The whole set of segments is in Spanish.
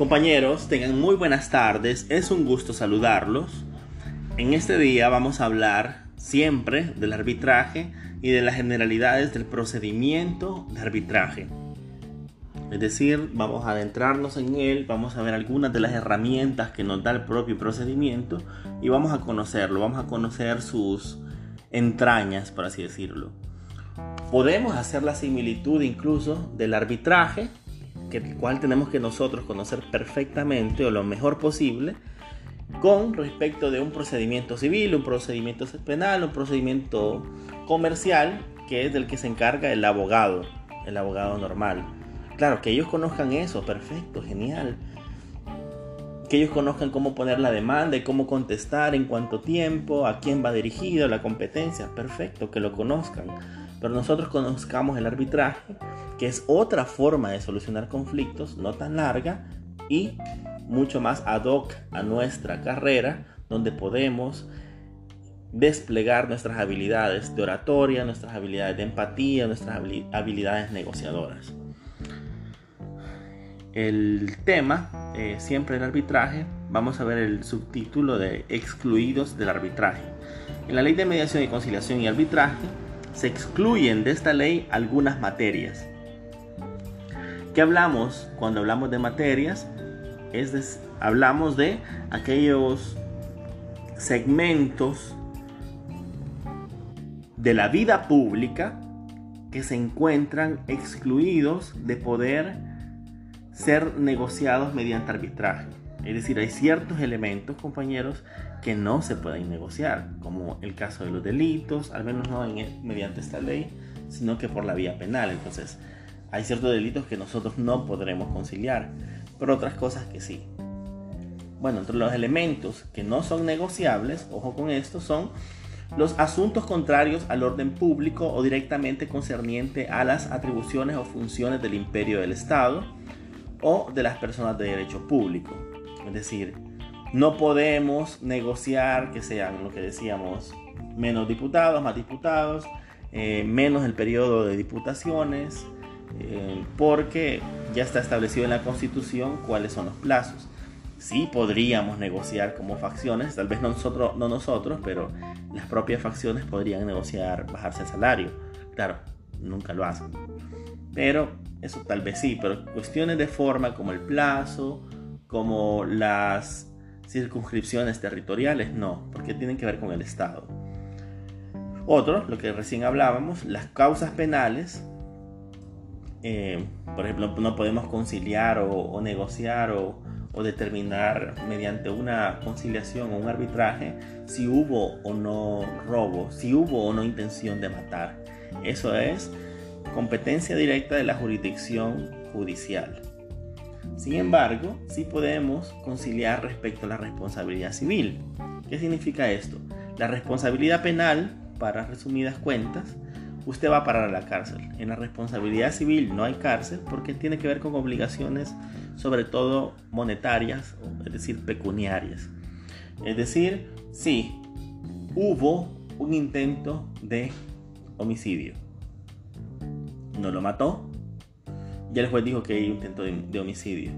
Compañeros, tengan muy buenas tardes, es un gusto saludarlos. En este día vamos a hablar siempre del arbitraje y de las generalidades del procedimiento de arbitraje. Es decir, vamos a adentrarnos en él, vamos a ver algunas de las herramientas que nos da el propio procedimiento y vamos a conocerlo, vamos a conocer sus entrañas, por así decirlo. Podemos hacer la similitud incluso del arbitraje, que el cual tenemos que nosotros conocer perfectamente o lo mejor posible, con respecto de un procedimiento civil, un procedimiento penal, un procedimiento comercial, que es del que se encarga el abogado, el abogado normal. Claro, que ellos conozcan eso, perfecto, genial. Que ellos conozcan cómo poner la demanda y cómo contestar, en cuánto tiempo, a quién va dirigido, la competencia, perfecto, que lo conozcan. Pero nosotros conozcamos el arbitraje, que es otra forma de solucionar conflictos, no tan larga y mucho más ad hoc a nuestra carrera, donde podemos desplegar nuestras habilidades de oratoria, nuestras habilidades de empatía, nuestras habilidades negociadoras. El tema, eh, siempre el arbitraje, vamos a ver el subtítulo de excluidos del arbitraje. En la ley de mediación y conciliación y arbitraje se excluyen de esta ley algunas materias. ¿Qué hablamos cuando hablamos de materias? Es hablamos de aquellos segmentos de la vida pública que se encuentran excluidos de poder ser negociados mediante arbitraje. Es decir, hay ciertos elementos, compañeros, que no se pueden negociar, como el caso de los delitos, al menos no mediante esta ley, sino que por la vía penal. Entonces, hay ciertos delitos que nosotros no podremos conciliar, pero otras cosas que sí. Bueno, entre los elementos que no son negociables, ojo con esto, son los asuntos contrarios al orden público o directamente concerniente a las atribuciones o funciones del imperio del Estado o de las personas de derecho público. Es decir, no podemos negociar que sean lo que decíamos, menos diputados, más diputados, eh, menos el periodo de diputaciones, eh, porque ya está establecido en la Constitución cuáles son los plazos. Sí podríamos negociar como facciones, tal vez no nosotros, no nosotros, pero las propias facciones podrían negociar bajarse el salario. Claro, nunca lo hacen. Pero eso tal vez sí, pero cuestiones de forma como el plazo, como las circunscripciones territoriales, no, porque tienen que ver con el Estado. Otro, lo que recién hablábamos, las causas penales, eh, por ejemplo, no podemos conciliar o, negociar o, o, determinar mediante una conciliación o un arbitraje si hubo o no robo, si hubo o no intención de matar. Eso es competencia directa de la jurisdicción judicial. Sin embargo, sí podemos conciliar respecto a la responsabilidad civil. ¿Qué significa esto? La responsabilidad penal, para resumidas cuentas, usted va a parar a la cárcel. En la responsabilidad civil no hay cárcel porque tiene que ver con obligaciones, sobre todo monetarias, es decir, pecuniarias. Es decir, si hubo un intento de homicidio no lo mató. Ya el juez dijo que hay un intento de, homicidio.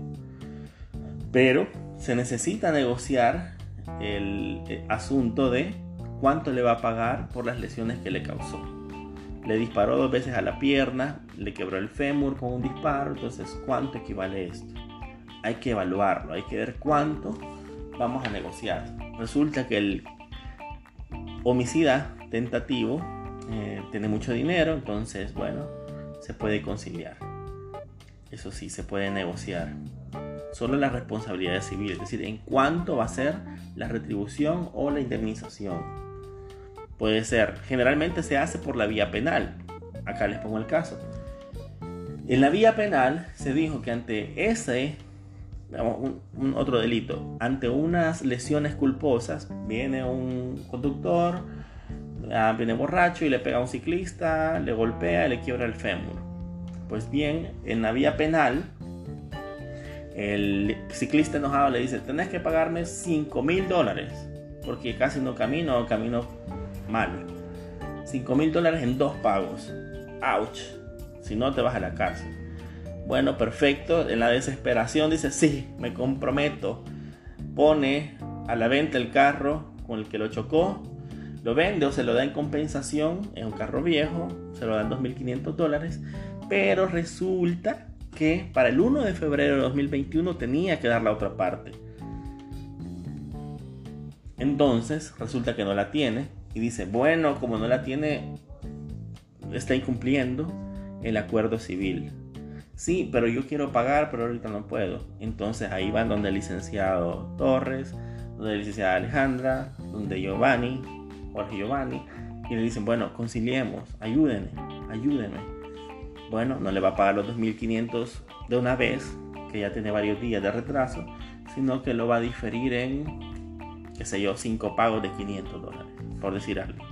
Pero se necesita negociar el, el asunto de cuánto le va a pagar por las lesiones que le causó. Le disparó dos veces a la pierna, le quebró el fémur con un disparo, entonces ¿cuánto equivale esto? Hay que evaluarlo, hay que ver cuánto vamos a negociar. Resulta que el homicida tentativo eh, tiene mucho dinero, entonces bueno, se puede conciliar. Eso sí, se puede negociar. Solo la responsabilidad civil, es decir, en cuánto va a ser la retribución o la indemnización. Puede ser, generalmente se hace por la vía penal. Acá les pongo el caso. En la vía penal se dijo que ante ese, un, otro delito, ante unas lesiones culposas, viene un conductor, Ah, viene borracho y le pega a un ciclista, le golpea y le quiebra el fémur. Pues bien, en la vía penal, el ciclista enojado le dice, tenés que pagarme 5 mil dólares, porque casi no camino, camino mal. 5 mil dólares en dos pagos. Ouch, si no te vas a la cárcel. Bueno, perfecto. En la desesperación dice, sí, me comprometo. Pone a la venta el carro con el que lo chocó. Lo vende o se lo da en compensación. Es un carro viejo. Se lo dan 2.500 dólares. Pero resulta que para el 1 de febrero de 2021 tenía que dar la otra parte. Entonces resulta que no la tiene. Y dice, bueno, como no la tiene, está incumpliendo el acuerdo civil. Sí, pero yo quiero pagar, pero ahorita no puedo. Entonces ahí van donde el licenciado Torres, donde la licenciada Alejandra, donde Giovanni, Jorge Giovanni, y le dicen, bueno, conciliemos, ayúdenme, ayúdenme. Bueno, no le va a pagar los 2.500 de una vez, que ya tiene varios días de retraso, sino que lo va a diferir en, qué sé yo, cinco pagos de 500 dólares, por decir algo.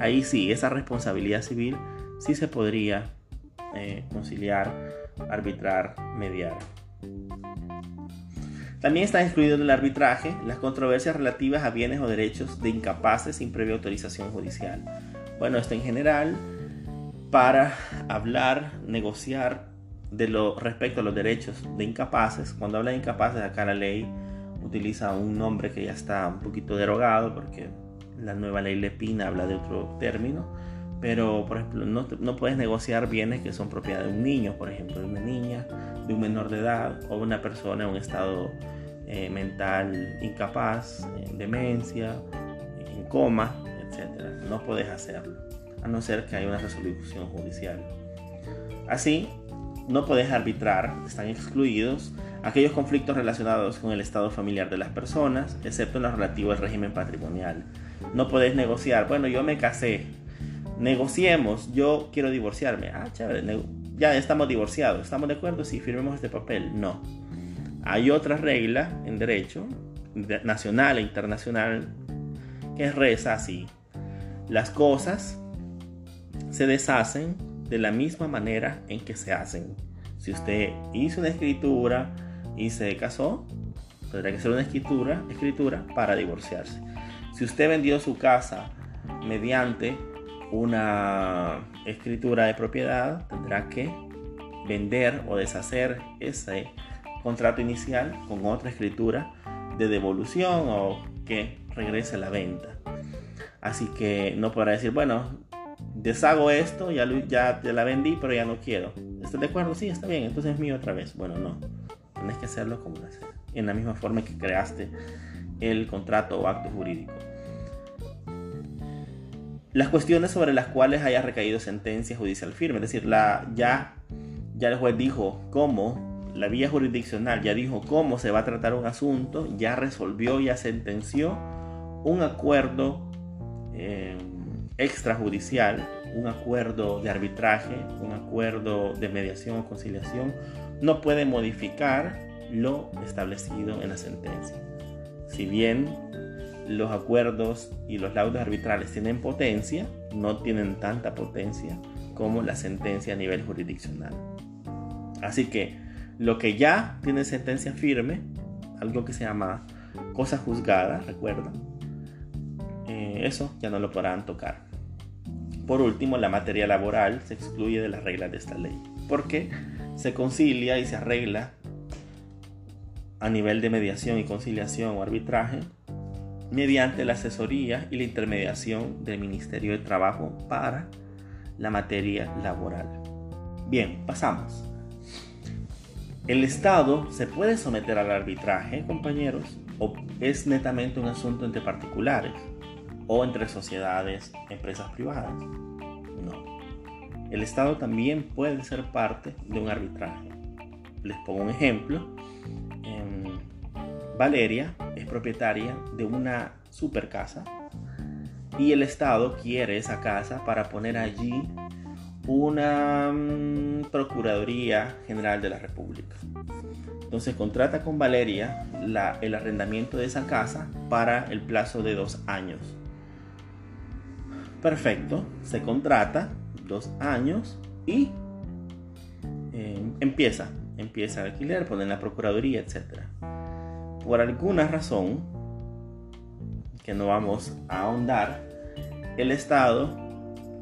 Ahí sí, esa responsabilidad civil sí se podría eh, conciliar, arbitrar, mediar. También está excluido del arbitraje las controversias relativas a bienes o derechos de incapaces sin previa autorización judicial. Bueno, esto en general para hablar, negociar de lo respecto a los derechos de incapaces. Cuando habla de incapaces, acá la ley utiliza un nombre que ya está un poquito derogado porque la nueva ley Lepina habla de otro término pero, por ejemplo, no, no, puedes negociar bienes que son propiedad de un niño, por ejemplo, de una niña, de un menor de edad o una persona en un estado eh, mental incapaz, en demencia, en coma, etc. No puedes hacerlo, a no ser que haya una resolución judicial. Así, no puedes arbitrar, están excluidos aquellos conflictos relacionados con el estado familiar de las personas, excepto en lo relativo al régimen patrimonial. No puedes negociar, bueno, yo me casé, negociemos, yo quiero divorciarme. Ah, chévere, ya estamos divorciados, ¿estamos de acuerdo? Sí, firmemos este papel. No. Hay otra regla en derecho, nacional e internacional, que reza así. Las cosas se deshacen de la misma manera en que se hacen. Si usted hizo una escritura y se casó, tendrá que hacer una escritura, escritura para divorciarse. Si usted vendió su casa mediante una escritura de propiedad, tendrá que vender o deshacer ese contrato inicial con otra escritura de devolución o que regrese la venta. Así que no podrá decir, bueno, deshago esto, ya, ya, ya la vendí, pero ya no quiero. ¿Estás de acuerdo? Sí, está bien, entonces es mío otra vez. Bueno, no. Tienes que hacerlo como en la misma forma que creaste el contrato o acto jurídico. Las cuestiones sobre las cuales haya recaído sentencia judicial firme, es decir, la, ya, ya el juez dijo cómo, la vía jurisdiccional ya dijo cómo se va a tratar un asunto, ya resolvió, ya sentenció un acuerdo eh, extrajudicial, un acuerdo de arbitraje, un acuerdo de mediación o conciliación, no puede modificar lo establecido en la sentencia. Si bien los acuerdos y los laudos arbitrales tienen potencia, no tienen tanta potencia como la sentencia a nivel jurisdiccional. Así que lo que ya tiene sentencia firme, algo que se llama cosa juzgada, recuerda, eh, eso ya no lo podrán tocar. Por último, la materia laboral se excluye de las reglas de esta ley, porque se concilia y se arregla a nivel de mediación y conciliación o arbitraje mediante la asesoría y la intermediación del Ministerio de Trabajo para la materia laboral. Bien, pasamos. ¿El Estado se puede someter al arbitraje, compañeros? ¿O es netamente un asunto entre particulares? ¿O entre sociedades, empresas privadas? No. El Estado también puede ser parte de un arbitraje. Les pongo un ejemplo. Valeria es propietaria de una super casa y el Estado quiere esa casa para poner allí una mm, Procuraduría General de la República. Entonces contrata con Valeria el arrendamiento de esa casa para el plazo de dos años. Perfecto, se contrata dos años y eh, empieza, empieza el alquiler, ponen la Procuraduría, etcétera por alguna razón que no vamos a ahondar, el Estado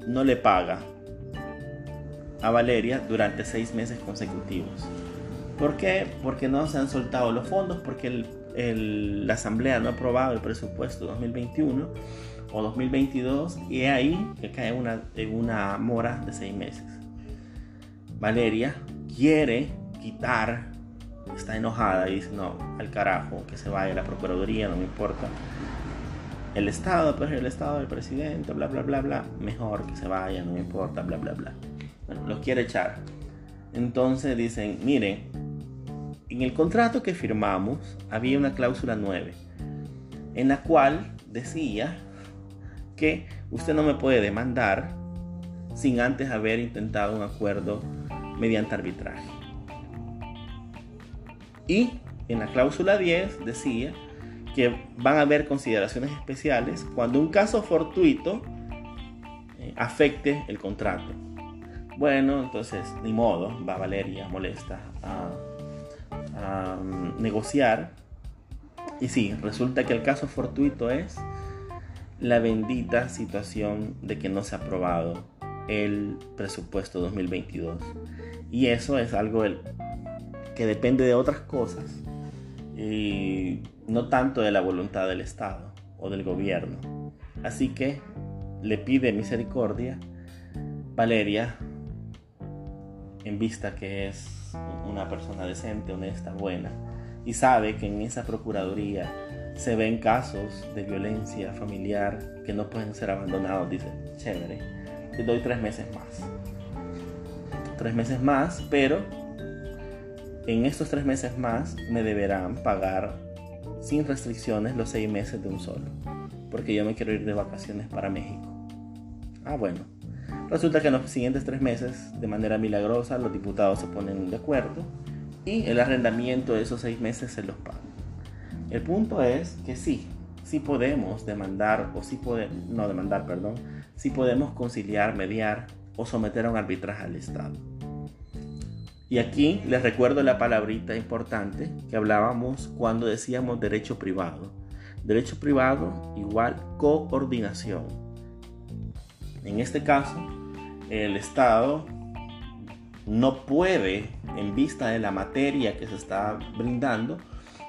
no le paga a Valeria durante seis meses consecutivos. ¿Por qué? Porque no se han soltado los fondos, porque la Asamblea no ha aprobado el presupuesto 2021 o 2022 y es ahí que cae una, una mora de seis meses. Valeria quiere quitar, está enojada y dice, no, al carajo, que se vaya la Procuraduría, no me importa. El Estado, pues el Estado del presidente, bla, bla, bla, bla, mejor que se vaya, no me importa, bla, bla, bla. Bueno, los quiere echar. Entonces dicen, miren, en el contrato que firmamos había una cláusula 9, en la cual decía que usted no me puede demandar sin antes haber intentado un acuerdo mediante arbitraje. Y en la cláusula 10 decía que van a haber consideraciones especiales cuando un caso fortuito eh, afecte el contrato. Bueno, entonces, ni modo, va Valeria molesta a, negociar. Y sí, resulta que el caso fortuito es la bendita situación de que no se ha aprobado el presupuesto 2022. Y eso es algo que depende de otras cosas y no tanto de la voluntad del Estado o del gobierno. Así que le pide misericordia Valeria en vista que es una persona decente, honesta, buena y sabe que en esa procuraduría se ven casos de violencia familiar que no pueden ser abandonados, dice, chévere, te doy tres meses más. Tres meses más, pero en estos tres meses más me deberán pagar sin restricciones los seis meses de un solo, porque yo me quiero ir de vacaciones para México. Ah, bueno. Resulta que en los siguientes tres meses, de manera milagrosa, los diputados se ponen de acuerdo y el arrendamiento de esos seis meses se los paga. El punto es que sí, sí podemos demandar, o sí podemos, no demandar, perdón, sí podemos conciliar, mediar o someter a un arbitraje al Estado. Y aquí les recuerdo la palabrita importante que hablábamos cuando decíamos derecho privado. Derecho privado igual coordinación. En este caso, el Estado no puede, en vista de la materia que se está brindando,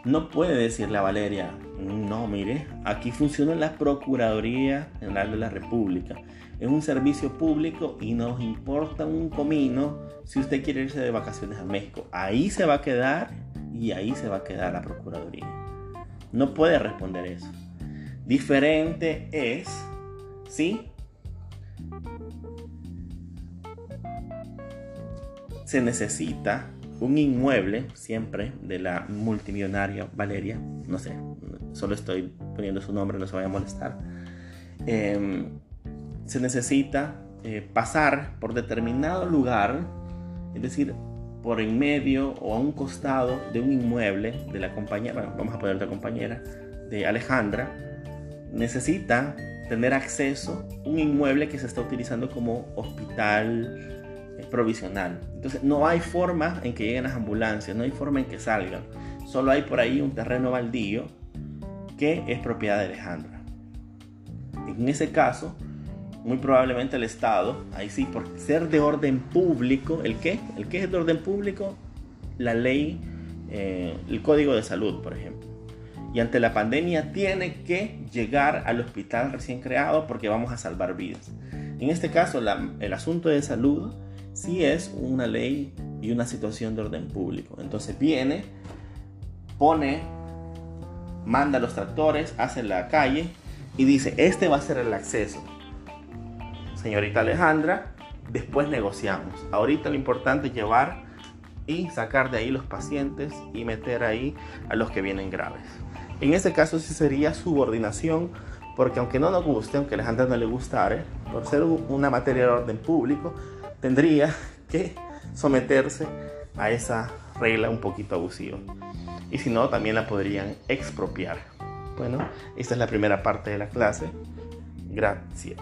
no puede decirle a Valeria, no, mire, aquí funciona la Procuraduría General de la República. Es un servicio público y nos importa un comino si usted quiere irse de vacaciones a México. Ahí se va a quedar y ahí se va a quedar la Procuraduría. No puede responder eso. Diferente es, ¿sí? Se necesita un inmueble siempre de la multimillonaria Valeria, no sé, solo estoy poniendo su nombre, no se vaya a molestar, em, se necesita eh, pasar por determinado lugar, es decir, por en medio o a un costado de un inmueble de la compañera, bueno, vamos a poner otra compañera, de Alejandra, necesita tener acceso a un inmueble que se está utilizando como hospital, provisional. Entonces no hay forma en que lleguen las ambulancias, no hay forma en que salgan. Solo hay por ahí un terreno baldío que es propiedad de Alejandra. En ese caso, muy probablemente el Estado, ahí sí, por ser de orden público, ¿el qué? ¿El qué es de orden público? La ley, eh, el código de salud, por ejemplo. Y ante la pandemia tiene que llegar al hospital recién creado porque vamos a salvar vidas. En este caso, el asunto de salud si es una ley y una situación de orden público. Entonces viene, pone, manda los tractores, hace la calle y dice, este va a ser el acceso. Señorita Alejandra, después negociamos. Ahorita lo importante es llevar y sacar de ahí los pacientes y meter ahí a los que vienen graves. En este caso sí sería subordinación, porque aunque no nos guste, aunque Alejandra no le gustare, por ser una materia de orden público, tendría que someterse a esa regla un poquito abusiva. Y si no, también la podrían expropiar. Bueno, esta es la primera parte de la clase. Gracias.